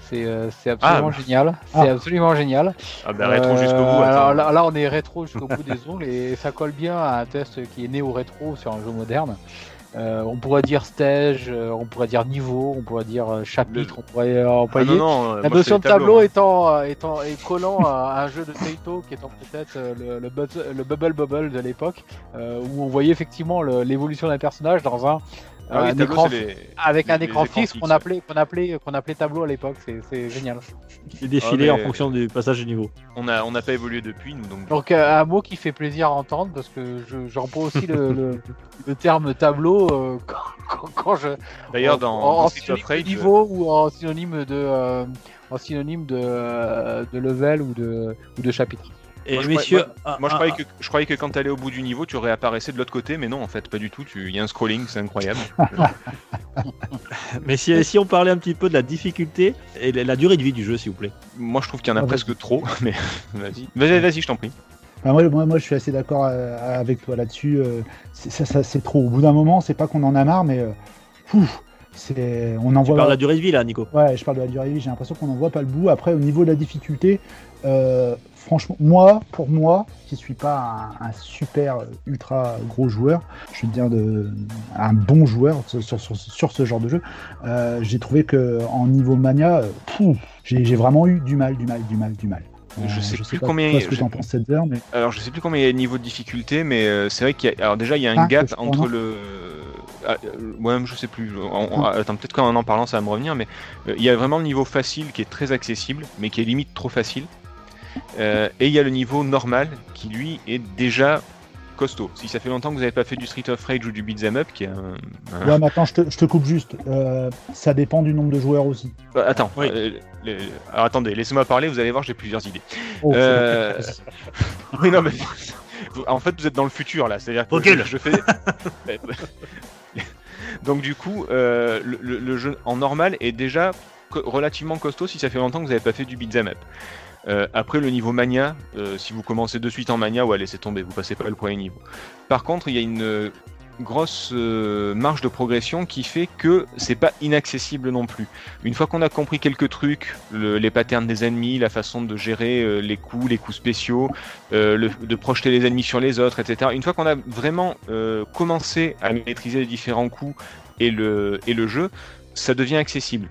C'est euh, c'est absolument Ah. génial. Ah. C'est absolument génial. Ah bah rétro jusqu'au bout. Euh, alors là, là, on est rétro jusqu'au bout des ongles et ça colle bien à un test qui est né au rétro sur un jeu moderne. Euh, on pourrait dire stage, euh, on pourrait dire niveau, on pourrait dire euh, chapitre, on pourrait Ah employer. non, non, La notion de tableau hein. étant, étant et collant à un jeu de Taito qui étant peut-être le, le, Bubble Bubble de l'époque, où on voyait effectivement l'évolution d'un personnage dans un, Ah oui, un tableau, écran c'est les- avec les- un les écran fixe qu'on appelait qu'on appelait qu'on appelait tableau à l'époque. C'est- génial. Il défilait Ah, en fonction du passage de niveau. On n'a pas évolué depuis, nous, donc. Donc euh, un mot qui fait plaisir à entendre parce que je- j'emploie aussi le, le, <laughs> le terme tableau euh, quand, quand- quand je D'ailleurs, en- dans, en, en synonyme Rage, de niveau ou en synonyme de euh, en synonyme de, euh, de level ou de ou de chapitre. Et Moi, je messieurs, croyais- ah, Moi, je ah, croyais, que, je croyais que quand t'allais au bout du niveau, tu réapparaissais de l'autre côté, mais non, en fait, pas du tout. Tu- Il y a un scrolling, c'est incroyable. <laughs> Mais si, si on parlait un petit peu de la difficulté et la la durée de vie du jeu, s'il vous plaît. moi, je trouve qu'il y en a Ah, presque trop, <laughs> mais vas-y. Vas-y, vas-y, je t'en prie. Enfin, moi, moi, moi, je suis assez d'accord euh, avec toi là-dessus. euh, c'est- ça, ça, c'est trop. Au bout d'un moment, c'est pas qu'on en a marre, mais euh, ouf, c'est, on en Tu voit. parles de la durée de vie là, Nico. Ouais, je parle de la durée de vie. J'ai l'impression qu'on n'en voit pas le bout. Après, au niveau de la difficulté, euh, franchement, moi, pour moi, qui suis pas un, un super euh, ultra gros joueur, je veux dire de, un bon joueur sur, sur, sur- sur ce genre de jeu, euh, j'ai trouvé que en niveau mania, j'ai vraiment eu du mal, du mal, du mal, du mal. Euh, Je sais plus pas combien- toi ce que je- t'en penses cette heure, mais Alors, je sais plus combien il y a de niveau de difficulté, mais euh, c'est vrai qu'il y a. Alors, déjà, il y a un Cinq, gap entre le. Ah, euh, ouais, je sais plus. On- on- attends, peut-être qu'en en parlant, ça va me revenir, mais il y a vraiment le niveau facile qui est très accessible, mais qui est limite trop facile. Euh, et il y a le niveau normal qui, lui, est déjà costaud. Si ça fait longtemps que vous n'avez pas fait du Street of Rage ou du Beat'em Up, qui est un. un- Ouais, maintenant je te, je te coupe juste. Euh, ça dépend du nombre de joueurs aussi. Euh, attends, Oui. euh, le- alors attendez, laissez-moi parler, vous allez voir, j'ai plusieurs idées. Oh, Euh, <laughs> oui, non, mais. En fait, vous êtes dans le futur là, c'est-à-dire que je, je fais. <laughs> Donc, du coup, euh, le, le- le jeu en normal est déjà co- relativement costaud si ça fait longtemps que vous n'avez pas fait du beat'em up. Euh, après, le niveau mania, euh, si vous commencez de suite en mania, ouais, laissez tomber, vous passez pas le premier niveau. Par contre, il y a une euh, grosse marge de progression qui fait que c'est pas inaccessible non plus. Une fois qu'on a compris quelques trucs, le- les patterns des ennemis, la façon de gérer les coups, les coups spéciaux, de projeter les ennemis sur les autres, etc. Une fois qu'on a vraiment commencé à maîtriser les différents coups et le jeu, ça devient accessible.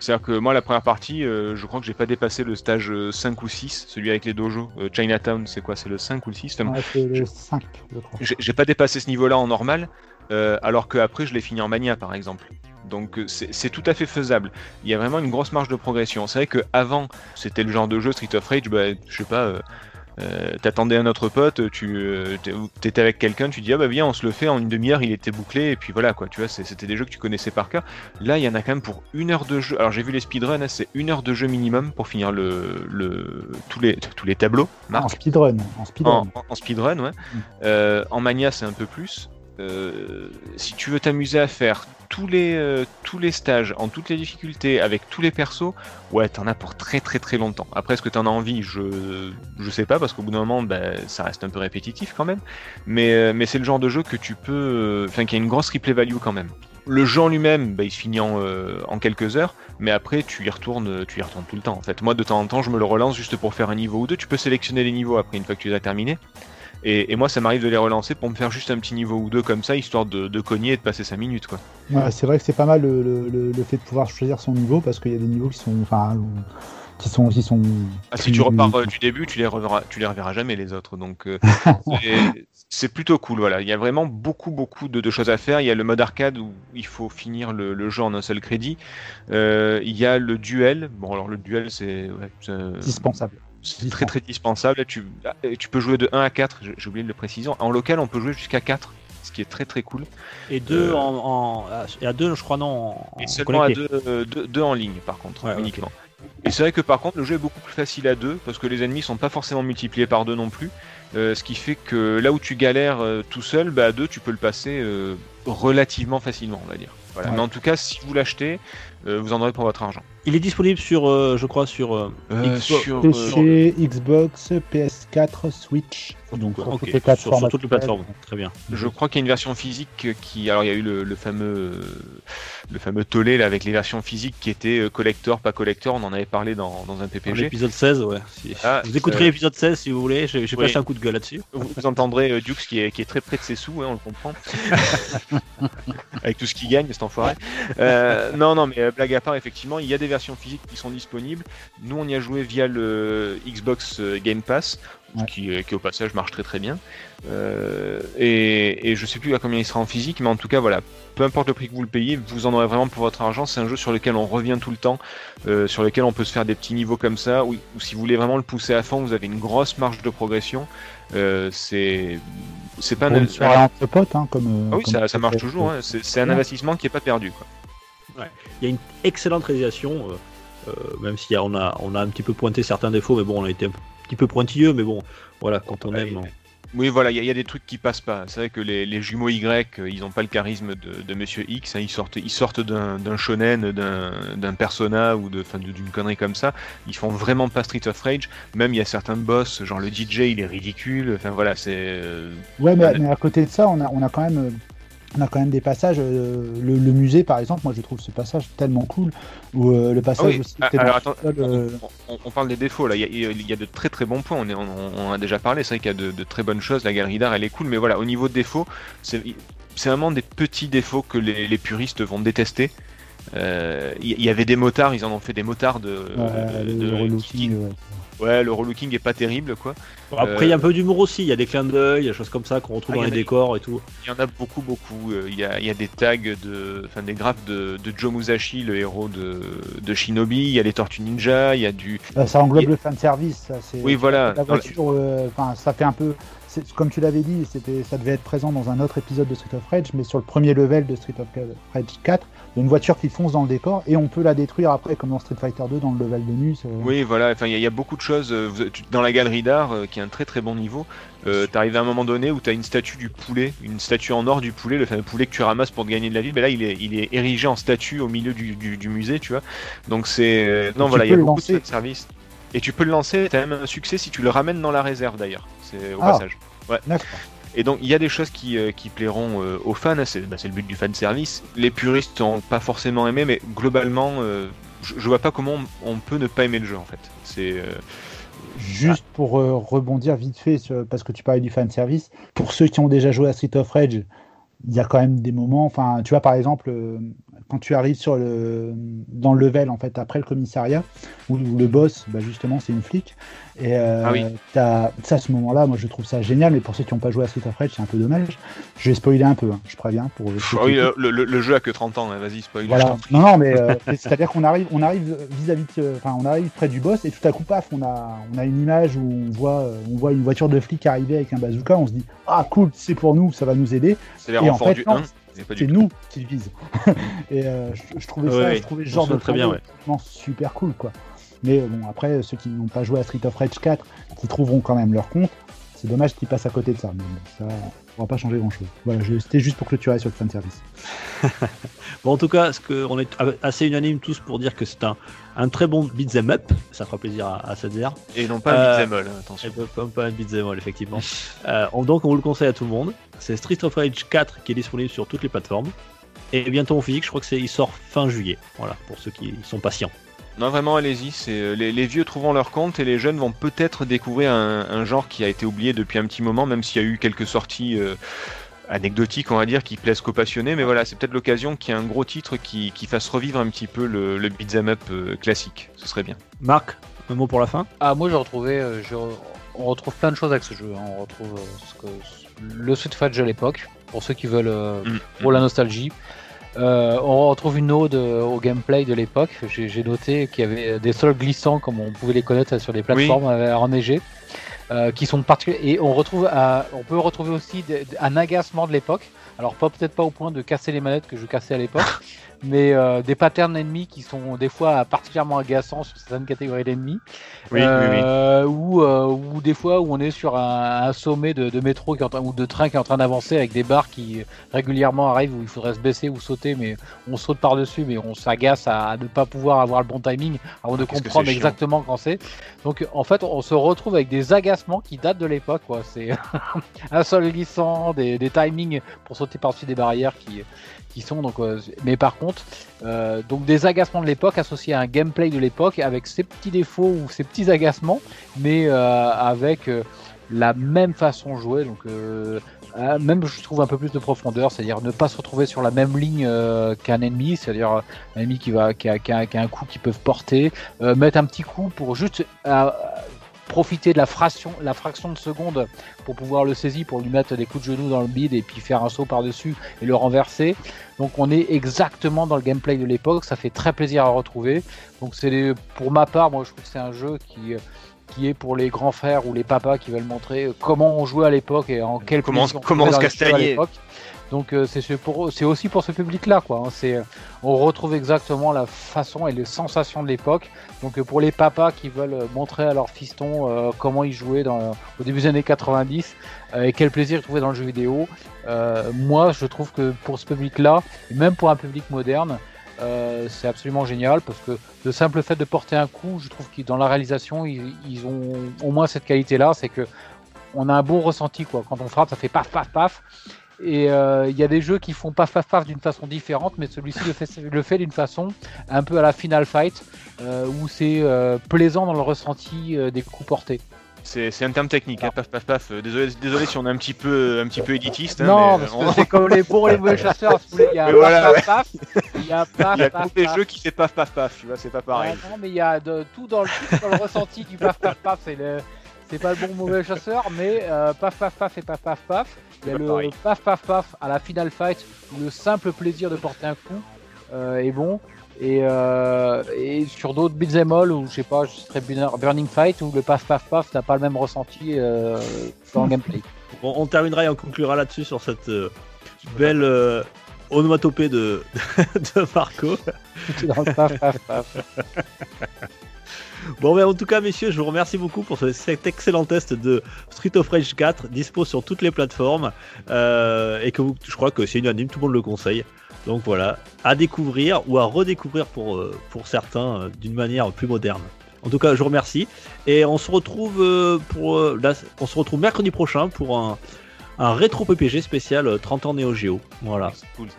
C'est-à-dire que moi, la première partie, euh, je crois que j'ai pas dépassé le stage euh, 5 ou 6, celui avec les dojos. Euh, Chinatown, c'est quoi? C'est le 5 ou le 6 Ouais, c'est le 5, je crois. j'ai pas dépassé ce niveau-là en normal, euh, alors que après je l'ai fini en mania par exemple. Donc euh, c'est tout à fait faisable. Il y a vraiment une grosse marge de progression. C'est vrai que avant c'était le genre de jeu Street of Rage, bah, je sais pas, euh, t'attendais un autre pote, tu euh, t'étais avec quelqu'un, tu dis ah bah viens on se le fait en une demi-heure, il était bouclé et puis voilà quoi. Tu vois, c'était des jeux que tu connaissais par cœur. Là il y en a quand même pour une heure de jeu. Alors j'ai vu les speedruns, hein, c'est une heure de jeu minimum pour finir le, le tous les tous les tableaux. Marc En speedrun. En speedrun. en, en- en speedrun, ouais. Euh, en mania, c'est un peu plus. Euh, si tu veux t'amuser à faire tous les, euh, tous les stages en toutes les difficultés avec tous les persos, ouais, t'en as pour très très très longtemps. Après, est-ce que t'en as envie? Je, je sais pas, parce qu'au bout d'un moment, bah, ça reste un peu répétitif quand même. Mais, euh, mais c'est le genre de jeu que tu peux. Enfin, qui a une grosse replay value quand même. Le jeu en lui-même, bah, il se finit en, en quelques heures, mais après tu y retournes, tu y retournes tout le temps. En fait, moi de temps en temps, je me le relance juste pour faire un niveau ou deux. Tu peux sélectionner les niveaux après une fois que tu les as terminés. Et, et moi, ça m'arrive de les relancer pour me faire juste un petit niveau ou deux comme ça, histoire de, de cogner et de passer 5 minutes, quoi. Ouais, c'est vrai que c'est pas mal le, le- fait de pouvoir choisir son niveau parce qu'il y a des niveaux qui sont, enfin, qui sont, qui sont. Ah, si tu repars euh, du début, tu les reverras, tu les reverras jamais les autres. Donc euh, <laughs> c'est- plutôt cool. Voilà, il y a vraiment beaucoup beaucoup de, de choses à faire. Il y a le mode arcade où il faut finir le, le jeu en un seul crédit. Euh, il y a le duel. Bon alors le duel c'est ouais, c'est- Dispensable. C'est très très dispensable. Tu, peux jouer de 1 à 4, j'ai oublié de le préciser. En local, on peut jouer jusqu'à 4, ce qui est très très cool. Et deux Euh, en, à deux, je crois non. En, Et en seulement à connecté. deux, euh, deux- deux en ligne, par contre, Ouais, uniquement. Et c'est vrai que par contre, le jeu est beaucoup plus facile à deux, parce que les ennemis sont pas forcément multipliés par deux non plus. Euh, ce qui fait que là où tu galères tout seul, bah, à deux, tu peux le passer relativement facilement, on va dire. Voilà. Ouais. Mais en tout cas, si vous l'achetez, euh, vous en aurez pour votre argent. Il est disponible sur, euh, je crois, sur. euh, Xbox- sur, PC, Xbox, PS4, Switch. Donc sur ok, toutes les sur- plateformes. sur toutes les plateformes. Très bien. Je crois qu'il y a une version physique qui. Alors, il y a eu le, le fameux, le fameux tollé là, avec les versions physiques qui étaient euh, collector, pas collector. On en avait parlé dans, dans un PPG. L'épisode 16, ouais. Si- Ah, vous écouterez euh, l'épisode 16 si vous voulez. J'ai oui. passé un coup de gueule là-dessus. Vous, vous entendrez euh, Dukes qui est, qui est très près de ses sous, hein, on le comprend. <laughs> Avec tout ce qu'il gagne, cet enfoiré. Euh, non, non, mais euh, blague à part, effectivement, il y a des versions physiques qui sont disponibles. Nous, on y a joué via le Xbox Game Pass, Ouais. qui, euh, qui, au passage marche très très bien. Euh, et, et je sais plus à combien il sera en physique, mais en tout cas, voilà. Peu importe le prix que vous le payez, vous en aurez vraiment pour votre argent. C'est un jeu sur lequel on revient tout le temps, euh, sur lequel on peut se faire des petits niveaux comme ça, ou, ou si vous voulez vraiment le pousser à fond, vous avez une grosse marge de progression. Euh, c'est c'est pas un, une soirée entre potes, hein, comme. ah oui comme ça, ça marche fait- toujours hein. c'est c'est un Ouais. investissement qui est pas perdu quoi. Il y a une excellente réalisation, euh, euh, même si on a, on a un petit peu pointé certains défauts, mais bon, on a été un petit peu pointilleux, mais bon, voilà, quand on aime. oui voilà il y, a- il y a des trucs qui passent pas c'est vrai que les, les jumeaux Y euh, ils ont pas le charisme de, de Monsieur X hein. ils sortent ils sortent d'un d'un shonen d'un d'un persona ou de enfin, de- d'une connerie comme ça ils font vraiment pas Street of Rage même il y a certains boss genre le DJ il est ridicule enfin voilà c'est euh, Ouais, mais, Ouais. mais à côté de ça, on a, on a quand même. On a quand même des passages, euh, le, le musée par exemple, moi je trouve ce passage tellement cool, ou euh, le passage Ah oui. aussi. Ah, alors, attends, euh, on, on parle des défauts là, il y, a, il y a de très très bons points, on, est, on, on en a déjà parlé, c'est vrai qu'il y a de, de très bonnes choses, la galerie d'art elle est cool, mais voilà, au niveau de défauts, c'est vraiment des petits défauts que les, les puristes vont détester. Euh, Il y, y avait des motards, ils en ont fait des motards de. ouais, de- le, de- le qui- relooking, ouais. Ouais, le relooking est pas terrible quoi. Après, il y a un peu d'humour aussi, il y a des clins d'œil, il y a des choses comme ça qu'on retrouve Ah, dans les a- décors et tout. Il y en a beaucoup, beaucoup. Euh, Il y, a, y a des tags, de, enfin des graphes de, de Joe Musashi, le héros de, de Shinobi. Il y a les Tortues Ninja. Il y a du. Euh, ça englobe Et- le fan service. Ça, c'est- Oui, voilà. La Dans la- voiture, euh, enfin, ça fait un peu. Comme tu l'avais dit, c'était, ça devait être présent dans un autre épisode de Street of Rage, mais sur le premier level de Street of Rage 4, il y a une voiture qui fonce dans le décor et on peut la détruire après, comme dans Street Fighter 2 dans le level de Nus. euh. Oui, voilà. Enfin, il y, a- il y a beaucoup de choses. euh, Dans la galerie d'art, euh, qui est un très très bon niveau, euh, t'arrives à un moment donné où t'as une statue du poulet, une statue en or du poulet, le fameux poulet que tu ramasses pour te gagner de la vie. Ben là, il est, il est érigé en statue au milieu du, du, du musée, tu vois. Donc c'est. Non, voilà, il y a beaucoup lancer. de services. Et tu peux le lancer. T'as même un succès si tu le ramènes dans la réserve d'ailleurs. C'est au Ah. passage. D'accord. Et donc il y a des choses qui, euh, qui plairont euh, aux fans, c'est bah, c'est le but du fan service. Les puristes n'ont pas forcément aimé, mais globalement, euh, je, je vois pas comment on, on peut ne pas aimer le jeu en fait. C'est euh, Juste pour rebondir vite fait, sur- parce que tu parlais du fan service, pour ceux qui ont déjà joué à Street of Rage, il y a quand même des moments, enfin, tu vois, par exemple, euh, quand tu arrives sur le, dans le level, en fait, après le commissariat, où, où le boss, bah, justement, c'est une flic, et euh, Ah oui. t'as- ça, à ce moment-là, moi, je trouve ça génial, mais pour ceux qui n'ont pas joué à Street of Rage, c'est un peu dommage. Je vais spoiler un peu, hein, je préviens, pour Ah oui, le, le- le jeu a que 30 ans, hein, vas-y spoil. voilà. Non, non, mais euh, c'est-à-dire qu'on arrive, on arrive vis-à-vis, enfin, on arrive près du boss et tout à coup, paf, on a, on a une image où on voit, euh, on voit une voiture de flic arriver avec un bazooka. On se dit, ah cool, c'est pour nous, ça va nous aider. C'est les Et en renforts fait, du non, 1, mais pas du C'est nous qui visent. <laughs> et euh, je, je trouvais ça, Ouais, je trouvais ce genre de très bien, ouais. super cool, quoi. Mais euh, bon, après, ceux qui n'ont pas joué à Street of Rage 4, qui trouveront quand même leur compte, c'est dommage qu'ils passent à côté de ça. Mais bon, ça, on va pas changer grand-chose. Voilà, c'était juste pour clôturer sur le fan service. <laughs> Bon, en tout cas, ce que on est assez unanime tous pour dire que c'est un, un très bon beat'em up. Ça fera plaisir à, à Sadzer. Et non pas Euh, un beat'em all, hein, attention. Et pas, pas un beat'em all, effectivement. Euh, on- donc, on vous le conseille à tout le monde. C'est Street of Rage 4 qui est disponible sur toutes les plateformes. Et bientôt en physique, je crois que c'est, il sort fin juillet. Voilà, pour ceux qui sont patients. Non, vraiment, allez-y. C'est euh, les, les vieux trouveront leur compte et les jeunes vont peut-être découvrir un, un genre qui a été oublié depuis un petit moment, même s'il y a eu quelques sorties euh, anecdotiques, on va dire, qui plaisent qu'aux passionnés. Mais voilà, c'est peut-être l'occasion qu'il y ait un gros titre qui, qui fasse revivre un petit peu le, le beat'em up euh, classique. Ce serait bien. Marc, un mot pour la fin? Ah, moi j'ai retrouvé, euh, je- on retrouve plein de choses avec ce jeu. hein. On retrouve euh, ce que- le Street Fighter de l'époque, pour ceux qui veulent euh, Mm. pour la nostalgie. Euh, on retrouve une ode euh, au gameplay de l'époque. J'ai j'ai noté qu'il y avait des sols glissants comme on pouvait les connaître sur des plateformes euh, enneigées, euh, qui sont particuliers. Et on retrouve, euh, on peut retrouver aussi un agacement de l'époque. Alors pas peut-être pas au point de casser les manettes que je cassais à l'époque, <laughs> mais euh, des patterns ennemis qui sont des fois particulièrement agaçants sur certaines catégories d'ennemis. Oui, oui, oui. Euh, Ou, euh, ou des fois où on est sur un, un sommet de, de métro qui est en train, ou de train qui est en train d'avancer avec des barres qui régulièrement arrivent où il faudrait se baisser ou sauter, mais on saute par-dessus, mais on s'agace à, ne pas pouvoir avoir le bon timing avant de comprendre exactement quand c'est. Donc en fait, on se retrouve avec des agacements qui datent de l'époque. quoi. C'est <laughs> un sol glissant, des, des timings pour sauter par-dessus des barrières qui, qui sont donc. euh, mais par contre, euh, donc des agacements de l'époque associés à un gameplay de l'époque avec ses petits défauts ou ses petits agacements, mais euh, avec la même façon de jouer. Donc même je trouve un peu plus de profondeur, c'est-à-dire ne pas se retrouver sur la même ligne qu'un ennemi, c'est-à-dire un ennemi qui va qui a, qui a- un coup qu'ils peuvent porter, mettre un petit coup pour juste profiter de la fraction, la fraction de seconde pour pouvoir le saisir, pour lui mettre des coups de genoux dans le bide et puis faire un saut par-dessus et le renverser. Donc on est exactement dans le gameplay de l'époque, ça fait très plaisir à retrouver. Donc c'est pour ma part, moi je trouve que c'est un jeu qui qui est pour les grands frères ou les papas qui veulent montrer comment on jouait à l'époque et en quel Comment- comment on se Donc euh, c'est aussi pour ce public-là, quoi. hein. Euh, on retrouve exactement la façon et les sensations de l'époque. Donc euh, pour les papas qui veulent montrer à leurs fistons euh, comment ils jouaient au début des années 90 euh, et quel plaisir ils trouvaient dans le jeu vidéo, moi je trouve que pour ce public-là, et même pour un public moderne, c'est absolument génial parce que le simple fait de porter un coup, je trouve que dans la réalisation, ils, ils ont au moins cette qualité-là, c'est que on a un bon ressenti quoi. Quand on frappe, ça fait paf paf paf. Et euh, il y a des jeux qui font paf paf paf d'une façon différente, mais celui-ci le fait, le fait d'une façon un peu à la Final Fight, euh, où c'est euh, plaisant dans le ressenti euh, des coups portés. C'est un terme technique, hein, paf paf paf. Euh, Désolé, désolé si on est un petit peu, un petit peu éditiste. hein, non, mais, parce euh, que on- c'est comme les bons et les mauvais chasseurs. Il y a paf <laughs> voilà, paf paf, il y a paf il y a tous les jeux qui fait paf paf paf, tu vois, c'est pas pareil. Ah non, mais il y a de, tout, dans le, tout dans le ressenti du paf paf paf. C'est le. C'est pas le bon mauvais chasseur, mais euh, paf paf paf et paf paf paf. Il y a C'est pas le pareil. paf paf paf à la final fight où le simple plaisir de porter un coup euh, est bon. Et, euh, et sur d'autres beat'em all ou je sais pas, je serais Burning Fight où le paf paf paf t'as pas le même ressenti euh, dans le gameplay. Bon, on terminera et on conclura là-dessus sur cette belle onomatopée de, <laughs> de Marco. Tout <laughs> est dans le paf paf paf. <laughs> Bon, mais en tout cas, messieurs, je vous remercie beaucoup pour ce- cet excellent test de Street of Rage 4, dispo sur toutes les plateformes, euh, et que vous- je crois que c'est unanime, tout le monde le conseille. Donc voilà, à découvrir ou à redécouvrir pour, euh, pour certains euh, d'une manière plus moderne. En tout cas, je vous remercie, et on se retrouve pour là, on se retrouve mercredi prochain pour un, un rétro PPG spécial euh, 30 ans Neo Geo. Voilà, cool ça.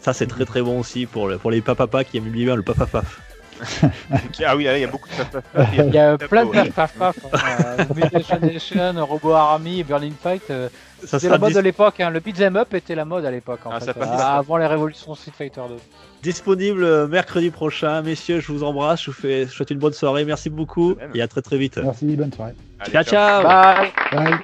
ça c'est très très bon aussi pour, le- pour les papapas qui aiment bien le papapaf. Ah oui, il y a beaucoup de paf paf paf. Il y a plein de paf paf paf. Hein. Euh, Mutation Nation, Robo Army Burning Fight. euh, Ça C'est la mode dis- de l'époque, hein. le beat'em up était la mode à l'époque en Ah, euh, avant les révolutions Street Fighter 2. disponible mercredi prochain. Messieurs, je vous embrasse, je vous, fais, je vous souhaite une bonne soirée. Merci beaucoup et à très très vite. Merci, bonne soirée. Allez, ciao ciao Bye Bye.